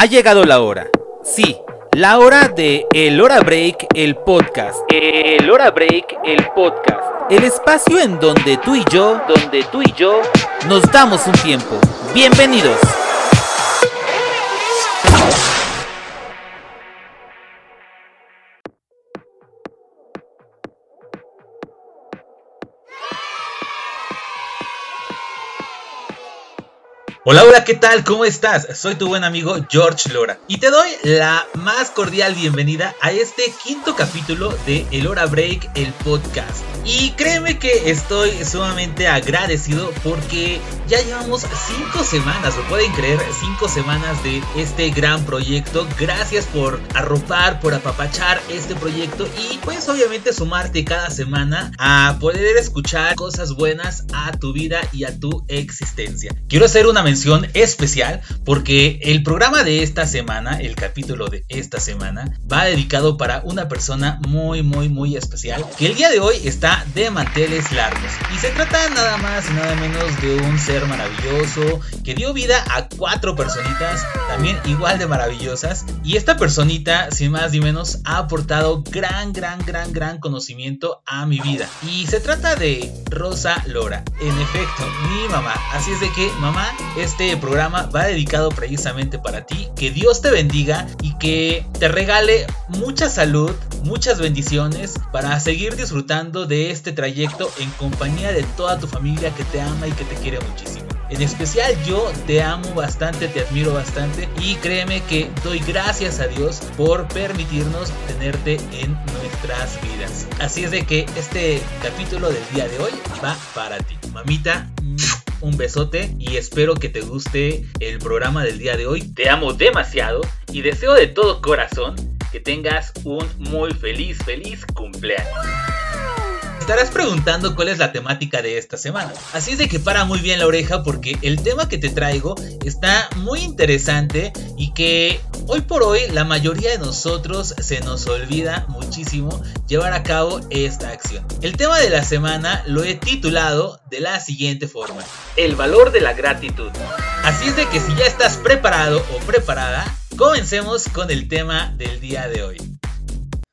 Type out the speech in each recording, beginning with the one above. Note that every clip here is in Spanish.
Ha llegado la hora. Sí, la hora de El Hora Break, el podcast. El Hora Break, el podcast. El espacio en donde tú y yo, donde tú y yo nos damos un tiempo. Bienvenidos. Hola, hola, ¿qué tal? ¿Cómo estás? Soy tu buen amigo George Lora y te doy la más cordial bienvenida a este quinto capítulo de El Hora Break, el podcast. Y créeme que estoy sumamente agradecido porque ya llevamos cinco semanas, lo pueden creer, cinco semanas de este gran proyecto. Gracias por arropar, por apapachar este proyecto y pues obviamente sumarte cada semana a poder escuchar cosas buenas a tu vida y a tu existencia. Quiero hacer una mención especial porque el programa de esta semana, el capítulo de esta semana, va dedicado para una persona muy, muy, muy especial que el día de hoy está de manteles largos. Y se trata nada más y nada menos de un ser maravilloso que dio vida a cuatro personitas también igual de maravillosas. Y esta personita, sin más ni menos, ha aportado gran, gran, gran, gran conocimiento a mi vida. Y se trata de Rosa Lora. En efecto, mi mamá. Así es de que, mamá, este programa va dedicado precisamente para ti. Que Dios te bendiga y que te regale mucha salud, muchas bendiciones para seguir disfrutando de este trayecto en compañía de toda tu familia que te ama y que te quiere muchísimo. En especial yo te amo bastante, te admiro bastante y créeme que doy gracias a Dios por permitirnos tenerte en nuestras vidas. Así es de que este capítulo del día de hoy va para ti. Mamita, un besote y espero que te guste el programa del día de hoy. Te amo demasiado y deseo de todo corazón que tengas un muy feliz, feliz cumpleaños estarás preguntando cuál es la temática de esta semana. Así es de que para muy bien la oreja porque el tema que te traigo está muy interesante y que hoy por hoy la mayoría de nosotros se nos olvida muchísimo llevar a cabo esta acción. El tema de la semana lo he titulado de la siguiente forma. El valor de la gratitud. Así es de que si ya estás preparado o preparada, comencemos con el tema del día de hoy.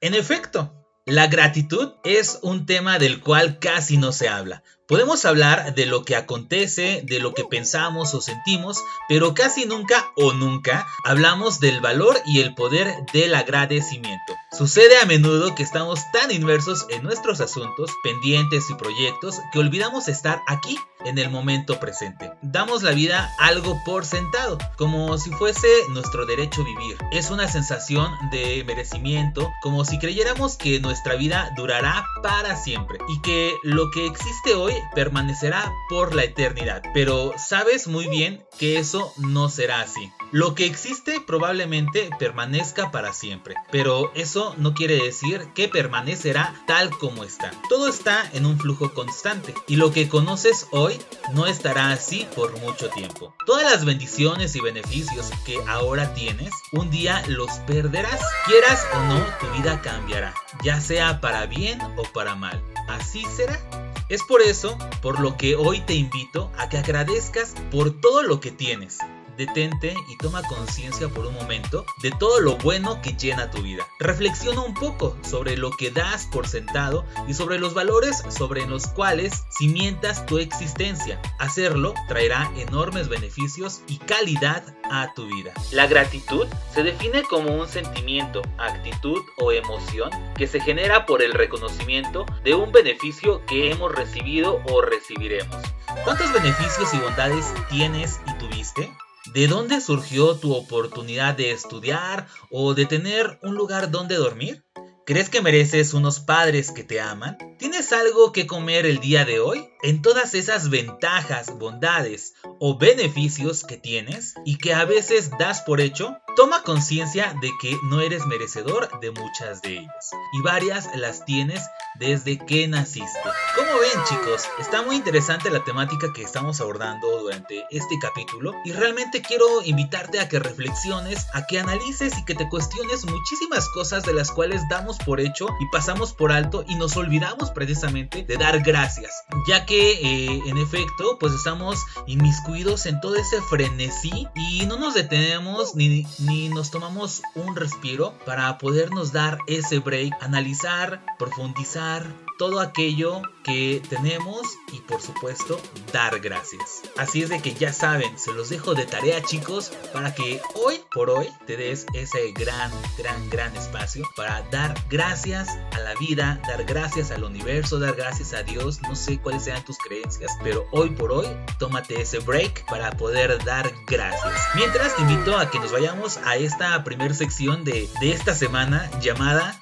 En efecto, la gratitud es un tema del cual casi no se habla. Podemos hablar de lo que acontece, de lo que pensamos o sentimos, pero casi nunca o nunca hablamos del valor y el poder del agradecimiento. Sucede a menudo que estamos tan inmersos en nuestros asuntos, pendientes y proyectos que olvidamos estar aquí en el momento presente. Damos la vida algo por sentado, como si fuese nuestro derecho vivir. Es una sensación de merecimiento, como si creyéramos que nuestra vida durará para siempre y que lo que existe hoy permanecerá por la eternidad. Pero sabes muy bien que eso no será así. Lo que existe probablemente permanezca para siempre, pero eso no quiere decir que permanecerá tal como está. Todo está en un flujo constante y lo que conoces hoy no estará así por mucho tiempo. Todas las bendiciones y beneficios que ahora tienes, un día los perderás. Quieras o no, tu vida cambiará, ya sea para bien o para mal. Así será. Es por eso por lo que hoy te invito a que agradezcas por todo lo que tienes detente y toma conciencia por un momento de todo lo bueno que llena tu vida. Reflexiona un poco sobre lo que das por sentado y sobre los valores sobre los cuales cimientas tu existencia. Hacerlo traerá enormes beneficios y calidad a tu vida. La gratitud se define como un sentimiento, actitud o emoción que se genera por el reconocimiento de un beneficio que hemos recibido o recibiremos. ¿Cuántos beneficios y bondades tienes y tuviste? ¿De dónde surgió tu oportunidad de estudiar o de tener un lugar donde dormir? ¿Crees que mereces unos padres que te aman? ¿Tienes algo que comer el día de hoy? En todas esas ventajas, bondades o beneficios que tienes y que a veces das por hecho, toma conciencia de que no eres merecedor de muchas de ellas y varias las tienes desde que naciste. Como ven chicos, está muy interesante la temática que estamos abordando durante este capítulo y realmente quiero invitarte a que reflexiones, a que analices y que te cuestiones muchísimas cosas de las cuales damos por hecho y pasamos por alto y nos olvidamos precisamente de dar gracias, ya que que eh, en efecto pues estamos inmiscuidos en todo ese frenesí y no nos detenemos ni, ni nos tomamos un respiro para podernos dar ese break, analizar, profundizar, todo aquello que tenemos y por supuesto dar gracias. Así es de que ya saben, se los dejo de tarea chicos para que hoy por hoy te des ese gran, gran, gran espacio para dar gracias a la vida, dar gracias al universo, dar gracias a Dios, no sé cuáles sean tus creencias, pero hoy por hoy tómate ese break para poder dar gracias. Mientras te invito a que nos vayamos a esta primera sección de, de esta semana llamada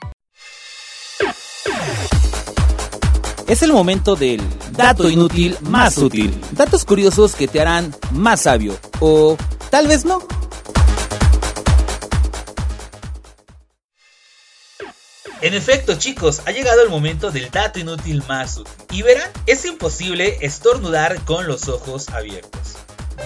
Es el momento del dato inútil más útil. Datos curiosos que te harán más sabio. O tal vez no. En efecto, chicos, ha llegado el momento del dato inútil más útil. Y verán, es imposible estornudar con los ojos abiertos.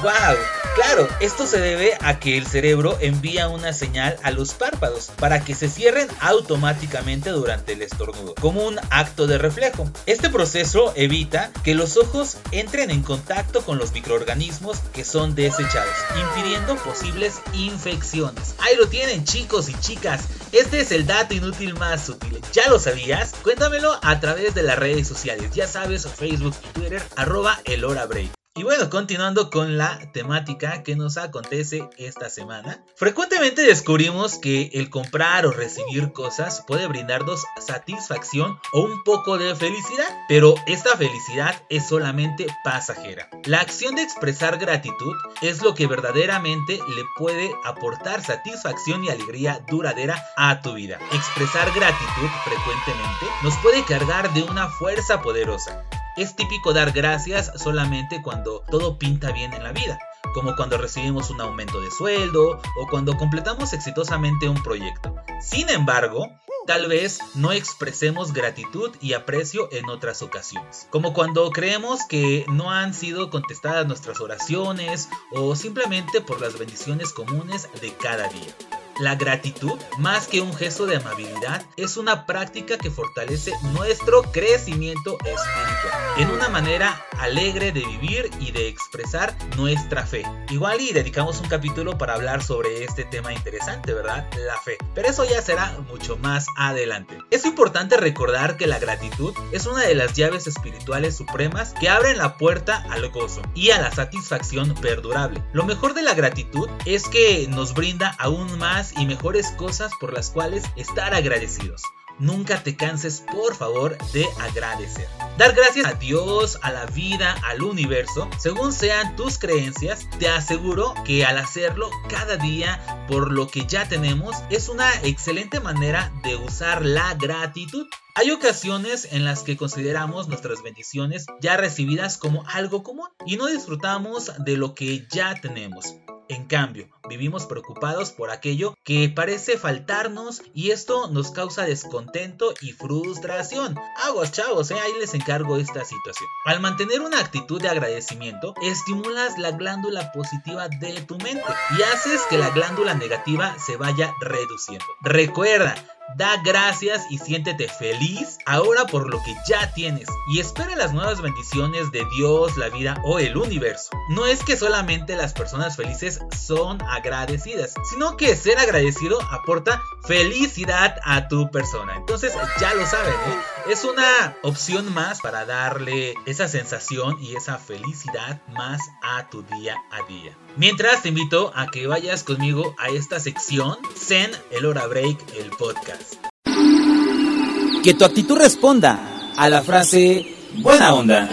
¡Wow! Claro, esto se debe a que el cerebro envía una señal a los párpados para que se cierren automáticamente durante el estornudo, como un acto de reflejo. Este proceso evita que los ojos entren en contacto con los microorganismos que son desechados, impidiendo posibles infecciones. Ahí lo tienen chicos y chicas, este es el dato inútil más útil. ¿Ya lo sabías? Cuéntamelo a través de las redes sociales, ya sabes, Facebook y Twitter, arroba el hora break. Y bueno, continuando con la temática que nos acontece esta semana, frecuentemente descubrimos que el comprar o recibir cosas puede brindarnos satisfacción o un poco de felicidad, pero esta felicidad es solamente pasajera. La acción de expresar gratitud es lo que verdaderamente le puede aportar satisfacción y alegría duradera a tu vida. Expresar gratitud frecuentemente nos puede cargar de una fuerza poderosa es típico dar gracias solamente cuando todo pinta bien en la vida, como cuando recibimos un aumento de sueldo o cuando completamos exitosamente un proyecto. Sin embargo, tal vez no expresemos gratitud y aprecio en otras ocasiones, como cuando creemos que no han sido contestadas nuestras oraciones o simplemente por las bendiciones comunes de cada día. La gratitud, más que un gesto de amabilidad, es una práctica que fortalece nuestro crecimiento espiritual en una manera alegre de vivir y de expresar nuestra fe. Igual y dedicamos un capítulo para hablar sobre este tema interesante, ¿verdad? La fe. Pero eso ya será mucho más adelante. Es importante recordar que la gratitud es una de las llaves espirituales supremas que abren la puerta al gozo y a la satisfacción perdurable. Lo mejor de la gratitud es que nos brinda aún más y mejores cosas por las cuales estar agradecidos. Nunca te canses, por favor, de agradecer. Dar gracias a Dios, a la vida, al universo, según sean tus creencias, te aseguro que al hacerlo cada día por lo que ya tenemos, es una excelente manera de usar la gratitud. Hay ocasiones en las que consideramos nuestras bendiciones ya recibidas como algo común y no disfrutamos de lo que ya tenemos. En cambio, vivimos preocupados por aquello que parece faltarnos y esto nos causa descontento y frustración. Aguas chavos, eh, ahí les encargo esta situación. Al mantener una actitud de agradecimiento, estimulas la glándula positiva de tu mente y haces que la glándula negativa se vaya reduciendo. Recuerda, Da gracias y siéntete feliz ahora por lo que ya tienes y espera las nuevas bendiciones de Dios, la vida o el universo. No es que solamente las personas felices son agradecidas, sino que ser agradecido aporta felicidad a tu persona. Entonces ya lo saben, ¿eh? es una opción más para darle esa sensación y esa felicidad más a tu día a día. Mientras te invito a que vayas conmigo a esta sección Zen el hora break el podcast. Que tu actitud responda a la frase buena onda.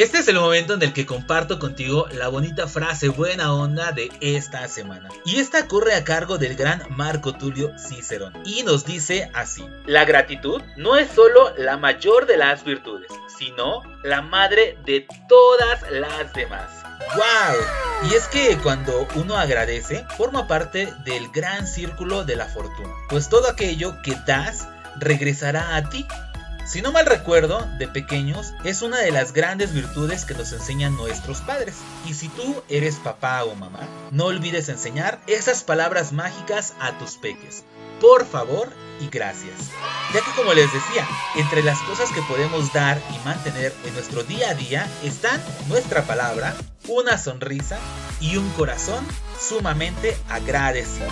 Este es el momento en el que comparto contigo la bonita frase buena onda de esta semana. Y esta corre a cargo del gran Marco Tulio Cicerón. Y nos dice así. La gratitud no es solo la mayor de las virtudes, sino la madre de todas las demás. ¡Wow! Y es que cuando uno agradece, forma parte del gran círculo de la fortuna. Pues todo aquello que das regresará a ti Si no mal recuerdo, de pequeños es una de las grandes virtudes que nos enseñan nuestros padres. Y si tú eres papá o mamá, no olvides enseñar esas palabras mágicas a tus peques. Por favor y gracias. Ya que como les decía, entre las cosas que podemos dar y mantener en nuestro día a día están nuestra palabra, una sonrisa y un corazón sumamente agradecido.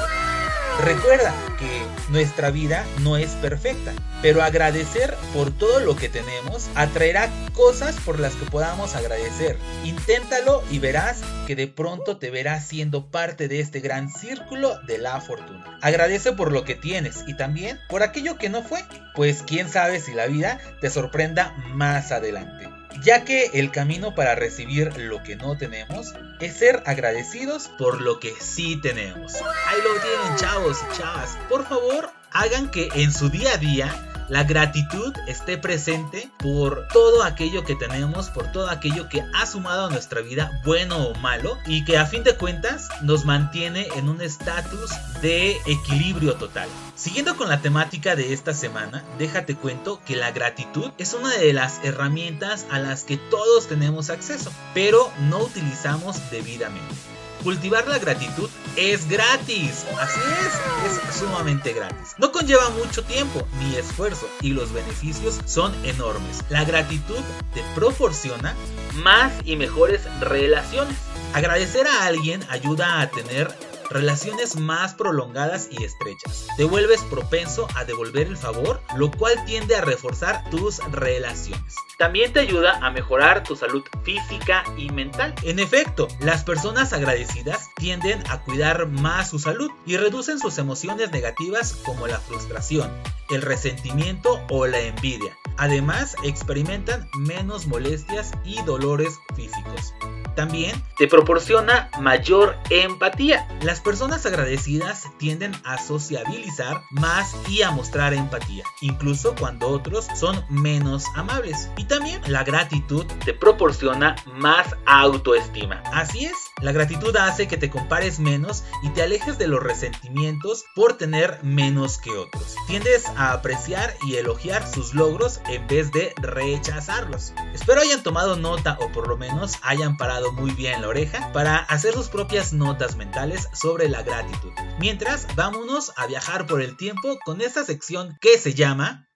Recuerda que nuestra vida no es perfecta, pero agradecer por todo lo que tenemos atraerá cosas por las que podamos agradecer. Inténtalo y verás que de pronto te verás siendo parte de este gran círculo de la fortuna. Agradece por lo que tienes y también por aquello que no fue, pues quién sabe si la vida te sorprenda más adelante ya que el camino para recibir lo que no tenemos es ser agradecidos por lo que sí tenemos. Ahí lo tienen chavos y chavas. Por favor, hagan que en su día a día la gratitud esté presente por todo aquello que tenemos, por todo aquello que ha sumado a nuestra vida, bueno o malo, y que a fin de cuentas nos mantiene en un estatus de equilibrio total. Siguiendo con la temática de esta semana, déjate cuento que la gratitud es una de las herramientas a las que todos tenemos acceso, pero no utilizamos debidamente. Cultivar la gratitud es gratis, así es, es sumamente gratis. No conlleva mucho tiempo ni esfuerzo y los beneficios son enormes. La gratitud te proporciona más y mejores relaciones. Agradecer a alguien ayuda a tener relaciones más prolongadas y estrechas. Te vuelves propenso a devolver el favor, lo cual tiende a reforzar tus relaciones. También te ayuda a mejorar tu salud física y mental. En efecto, las personas agradecidas tienden a cuidar más su salud y reducen sus emociones negativas como la frustración, el resentimiento o la envidia. Además, experimentan menos molestias y dolores físicos. También te proporciona mayor empatía. Las personas agradecidas tienden a sociabilizar más y a mostrar empatía, incluso cuando otros son menos amables. Y también la gratitud te proporciona más autoestima. Así es, la gratitud hace que te compares menos y te alejes de los resentimientos por tener menos que otros. Tiendes a apreciar y elogiar sus logros en vez de rechazarlos. Espero hayan tomado nota o por lo menos hayan parado muy bien la oreja para hacer sus propias notas mentales sobre la gratitud. Mientras, vámonos a viajar por el tiempo con esta sección que se llama...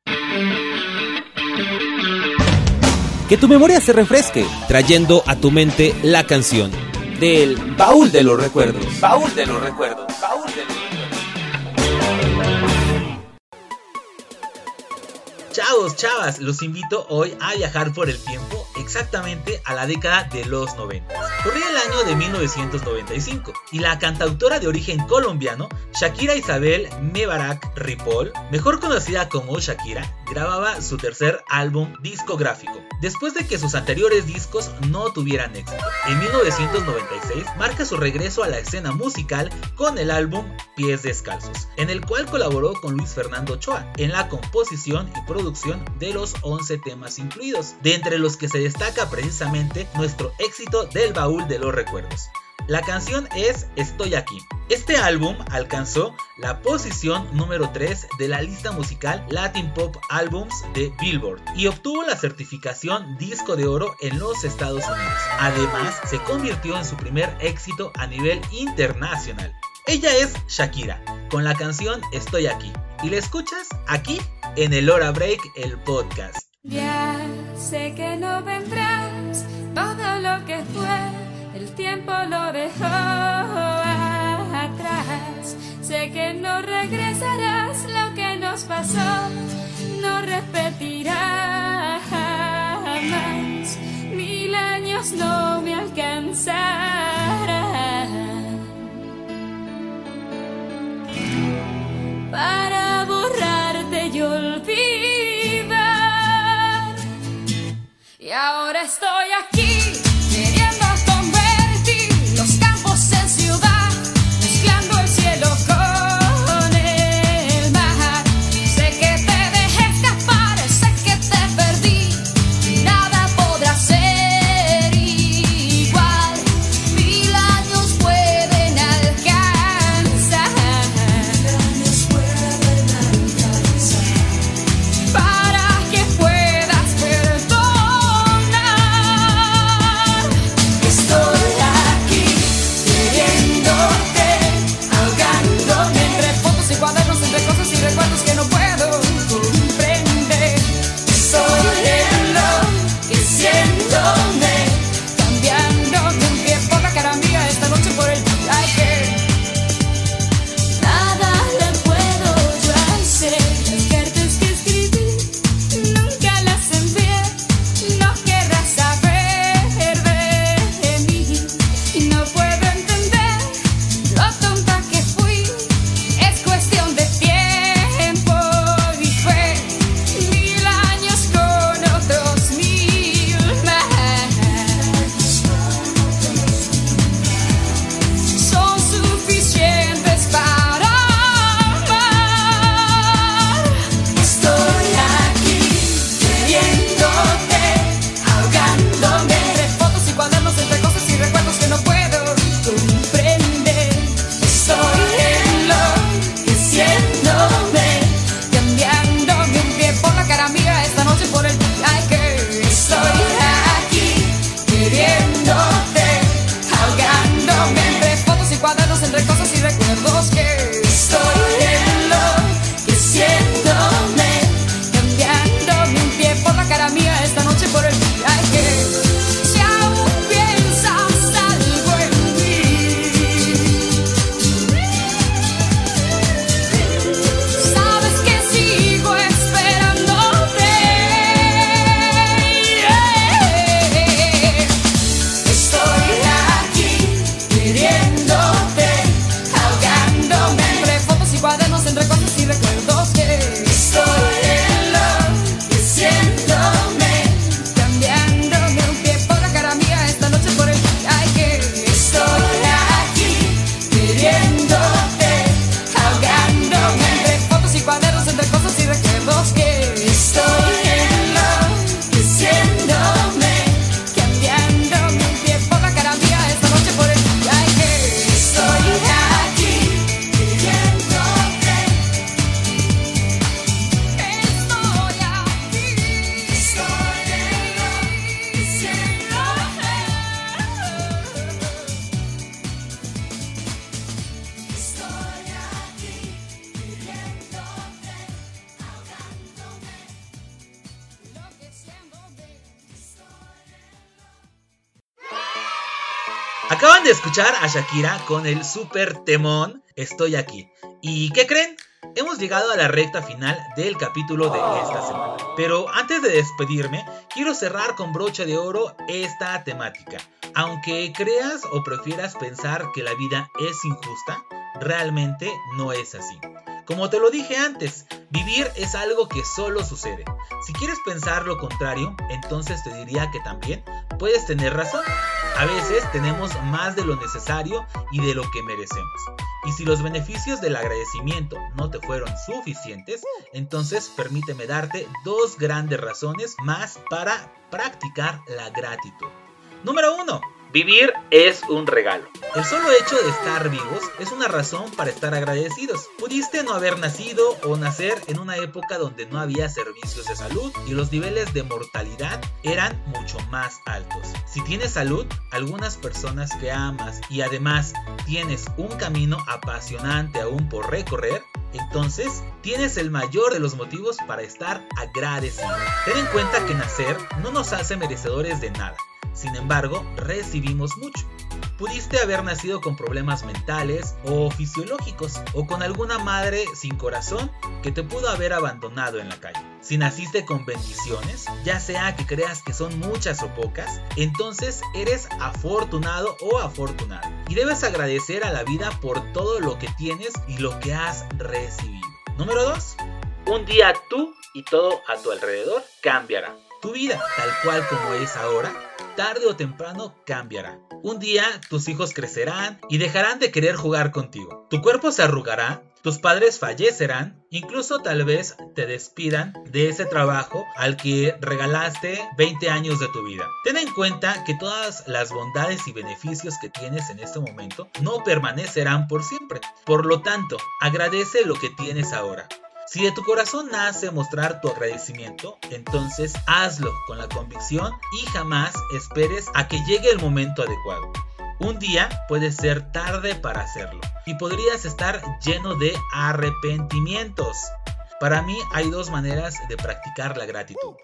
Que tu memoria se refresque, trayendo a tu mente la canción del baúl de los recuerdos. Baúl de los recuerdos. Baúl de los Chavos, chavas, los invito hoy a viajar por el tiempo exactamente a la década de los 90. Corría el año de 1995 y la cantautora de origen colombiano, Shakira Isabel Mebarak Ripoll, mejor conocida como Shakira, grababa su tercer álbum discográfico, después de que sus anteriores discos no tuvieran éxito. En 1996 marca su regreso a la escena musical con el álbum Pies Descalzos, en el cual colaboró con Luis Fernando Ochoa en la composición y producción de los 11 temas incluidos, de entre los que se destaca precisamente nuestro éxito del baúl de los recuerdos. La canción es Estoy aquí. Este álbum alcanzó la posición número 3 de la lista musical Latin Pop Albums de Billboard y obtuvo la certificación disco de oro en los Estados Unidos. Además, se convirtió en su primer éxito a nivel internacional. Ella es Shakira, con la canción Estoy aquí, y la escuchas aquí en el Hora Break, el podcast. Ya sé que no vendrás, todo lo que fue el tiempo lo dejó atrás. Sé que no regresarás lo que nos pasó, no repetirá jamás. Mil años no me alcanzarán estoy aquí. Escuchar a Shakira con el super temón Estoy aquí. ¿Y qué creen? Hemos llegado a la recta final del capítulo de esta semana. Pero antes de despedirme, quiero cerrar con brocha de oro esta temática. Aunque creas o prefieras pensar que la vida es injusta, realmente no es así. Como te lo dije antes, vivir es algo que solo sucede. Si quieres pensar lo contrario, entonces te diría que también puedes tener razón. A veces tenemos más de lo necesario y de lo que merecemos. Y si los beneficios del agradecimiento no te fueron suficientes, entonces permíteme darte dos grandes razones más para practicar la gratitud. Número 1. Vivir es un regalo. El solo hecho de estar vivos es una razón para estar agradecidos. Pudiste no haber nacido o nacer en una época donde no había servicios de salud y los niveles de mortalidad eran mucho más altos. Si tienes salud, algunas personas que amas y además tienes un camino apasionante aún por recorrer, entonces tienes el mayor de los motivos para estar agradecido. Ten en cuenta que nacer no nos hace merecedores de nada. Sin embargo, recibimos mucho. Pudiste haber nacido con problemas mentales o fisiológicos o con alguna madre sin corazón que te pudo haber abandonado en la calle. Si naciste con bendiciones, ya sea que creas que son muchas o pocas, entonces eres afortunado o afortunada. Y debes agradecer a la vida por todo lo que tienes y lo que has recibido. Número 2. Un día tú y todo a tu alrededor cambiará. Tu vida, tal cual como es ahora, tarde o temprano cambiará. Un día tus hijos crecerán y dejarán de querer jugar contigo. Tu cuerpo se arrugará, tus padres fallecerán, incluso tal vez te despidan de ese trabajo al que regalaste 20 años de tu vida. Ten en cuenta que todas las bondades y beneficios que tienes en este momento no permanecerán por siempre. Por lo tanto, agradece lo que tienes ahora. Si de tu corazón nace mostrar tu agradecimiento, entonces hazlo con la convicción y jamás esperes a que llegue el momento adecuado. Un día puede ser tarde para hacerlo y podrías estar lleno de arrepentimientos. Para mí hay dos maneras de practicar la gratitud.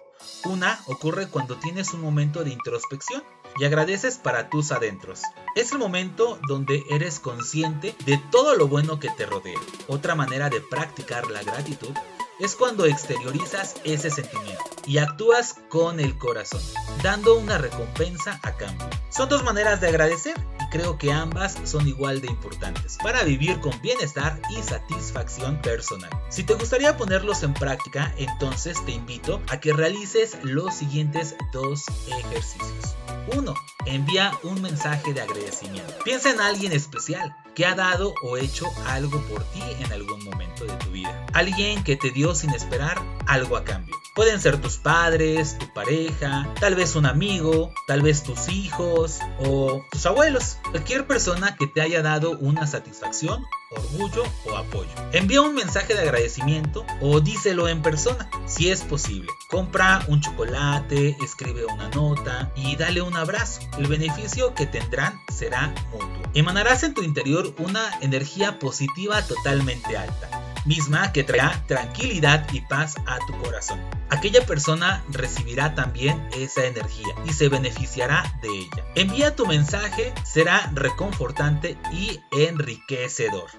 Una ocurre cuando tienes un momento de introspección y agradeces para tus adentros. Es el momento donde eres consciente de todo lo bueno que te rodea. Otra manera de practicar la gratitud es cuando exteriorizas ese sentimiento y actúas con el corazón, dando una recompensa a cambio. Son dos maneras de agradecer creo que ambas son igual de importantes para vivir con bienestar y satisfacción personal. Si te gustaría ponerlos en práctica, entonces te invito a que realices los siguientes dos ejercicios. 1. Envía un mensaje de agradecimiento. Piensa en alguien especial que ha dado o hecho algo por ti en algún momento de tu vida. Alguien que te dio sin esperar algo a cambio. Pueden ser tus padres, tu pareja, tal vez un amigo, tal vez tus hijos o tus abuelos. Cualquier persona que te haya dado una satisfacción, orgullo o apoyo. Envía un mensaje de agradecimiento o díselo en persona, si es posible. Compra un chocolate, escribe una nota y dale un abrazo. El beneficio que tendrán será mutuo. Emanarás en tu interior una energía positiva totalmente alta misma que traerá tranquilidad y paz a tu corazón. Aquella persona recibirá también esa energía y se beneficiará de ella. Envía tu mensaje, será reconfortante y enriquecedor.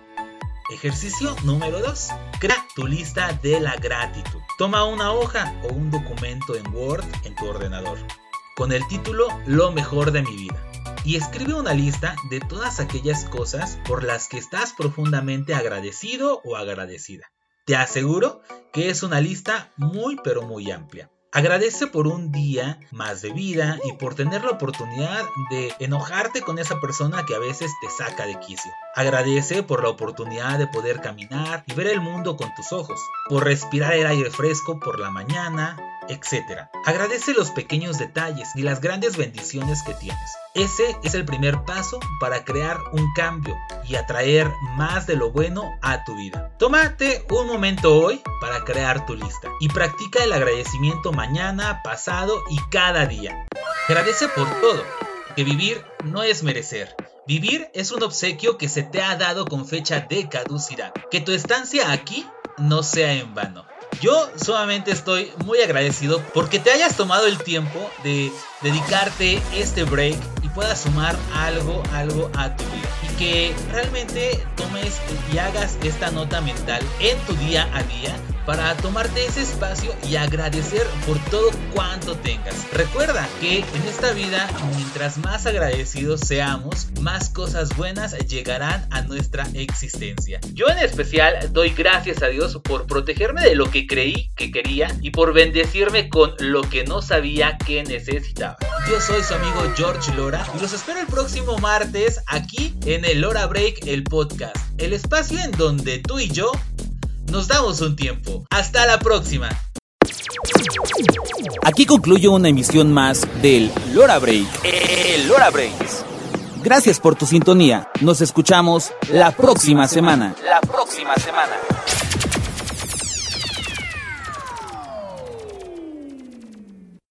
Ejercicio número 2. Crea tu lista de la gratitud. Toma una hoja o un documento en Word en tu ordenador con el título Lo mejor de mi vida y escribe una lista de todas aquellas cosas por las que estás profundamente agradecido o agradecida. Te aseguro que es una lista muy pero muy amplia. Agradece por un día más de vida y por tener la oportunidad de enojarte con esa persona que a veces te saca de quicio. Agradece por la oportunidad de poder caminar y ver el mundo con tus ojos, por respirar el aire fresco por la mañana, etc. Agradece los pequeños detalles y las grandes bendiciones que tienes. Ese es el primer paso para crear un cambio y atraer más de lo bueno a tu vida. Tómate un momento hoy para crear tu lista y practica el agradecimiento mañana, pasado y cada día. Agradece por todo, que vivir no es merecer. Vivir es un obsequio que se te ha dado con fecha de caducidad. Que tu estancia aquí no sea en vano. Yo solamente estoy muy agradecido porque te hayas tomado el tiempo de dedicarte este break pueda sumar algo, algo a tu vida. Y que realmente tomes y hagas esta nota mental en tu día a día para tomarte ese espacio y agradecer por todo cuanto tengas. Recuerda que en esta vida, mientras más agradecidos seamos, más cosas buenas llegarán a nuestra existencia. Yo en especial doy gracias a Dios por protegerme de lo que creí que quería y por bendecirme con lo que no sabía que necesitaba. Yo soy su amigo George Lora y los espero el próximo martes aquí en el Lora Break, el podcast, el espacio en donde tú y yo nos damos un tiempo. Hasta la próxima. Aquí concluye una emisión más del Lora Break. El Lora Breaks. Gracias por tu sintonía. Nos escuchamos la próxima semana. La próxima semana.